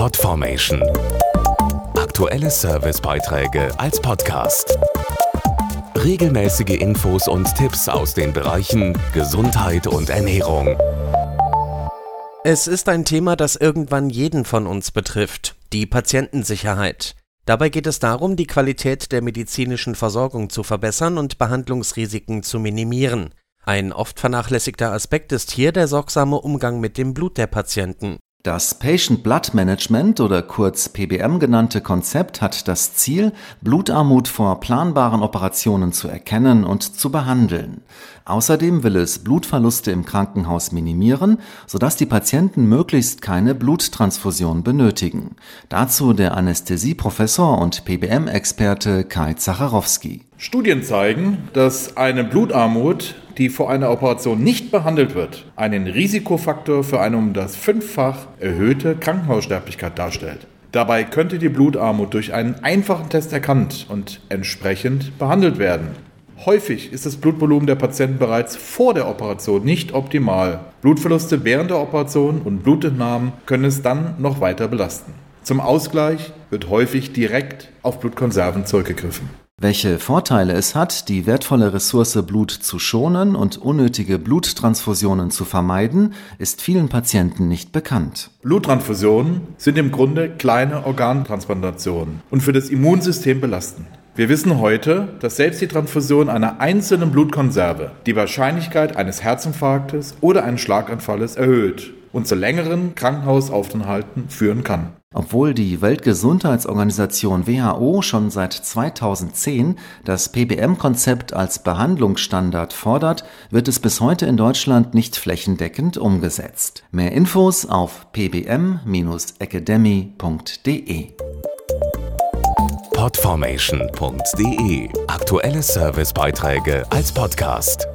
Podformation. Aktuelle Servicebeiträge als Podcast. Regelmäßige Infos und Tipps aus den Bereichen Gesundheit und Ernährung. Es ist ein Thema, das irgendwann jeden von uns betrifft, die Patientensicherheit. Dabei geht es darum, die Qualität der medizinischen Versorgung zu verbessern und Behandlungsrisiken zu minimieren. Ein oft vernachlässigter Aspekt ist hier der sorgsame Umgang mit dem Blut der Patienten. Das Patient Blood Management oder kurz PBM genannte Konzept hat das Ziel, Blutarmut vor planbaren Operationen zu erkennen und zu behandeln. Außerdem will es Blutverluste im Krankenhaus minimieren, sodass die Patienten möglichst keine Bluttransfusion benötigen. Dazu der Anästhesieprofessor und PBM-Experte Kai Zacharowski. Studien zeigen, dass eine Blutarmut die vor einer Operation nicht behandelt wird, einen Risikofaktor für eine um das fünffach erhöhte Krankenhaussterblichkeit darstellt. Dabei könnte die Blutarmut durch einen einfachen Test erkannt und entsprechend behandelt werden. Häufig ist das Blutvolumen der Patienten bereits vor der Operation nicht optimal. Blutverluste während der Operation und Blutentnahmen können es dann noch weiter belasten. Zum Ausgleich wird häufig direkt auf Blutkonserven zurückgegriffen. Welche Vorteile es hat, die wertvolle Ressource Blut zu schonen und unnötige Bluttransfusionen zu vermeiden, ist vielen Patienten nicht bekannt. Bluttransfusionen sind im Grunde kleine Organtransplantationen und für das Immunsystem belastend. Wir wissen heute, dass selbst die Transfusion einer einzelnen Blutkonserve die Wahrscheinlichkeit eines Herzinfarktes oder eines Schlaganfalles erhöht und zu längeren Krankenhausaufenthalten führen kann. Obwohl die Weltgesundheitsorganisation WHO schon seit 2010 das PBM-Konzept als Behandlungsstandard fordert, wird es bis heute in Deutschland nicht flächendeckend umgesetzt. Mehr Infos auf pbm-academy.de. Podformation.de Aktuelle Servicebeiträge als Podcast.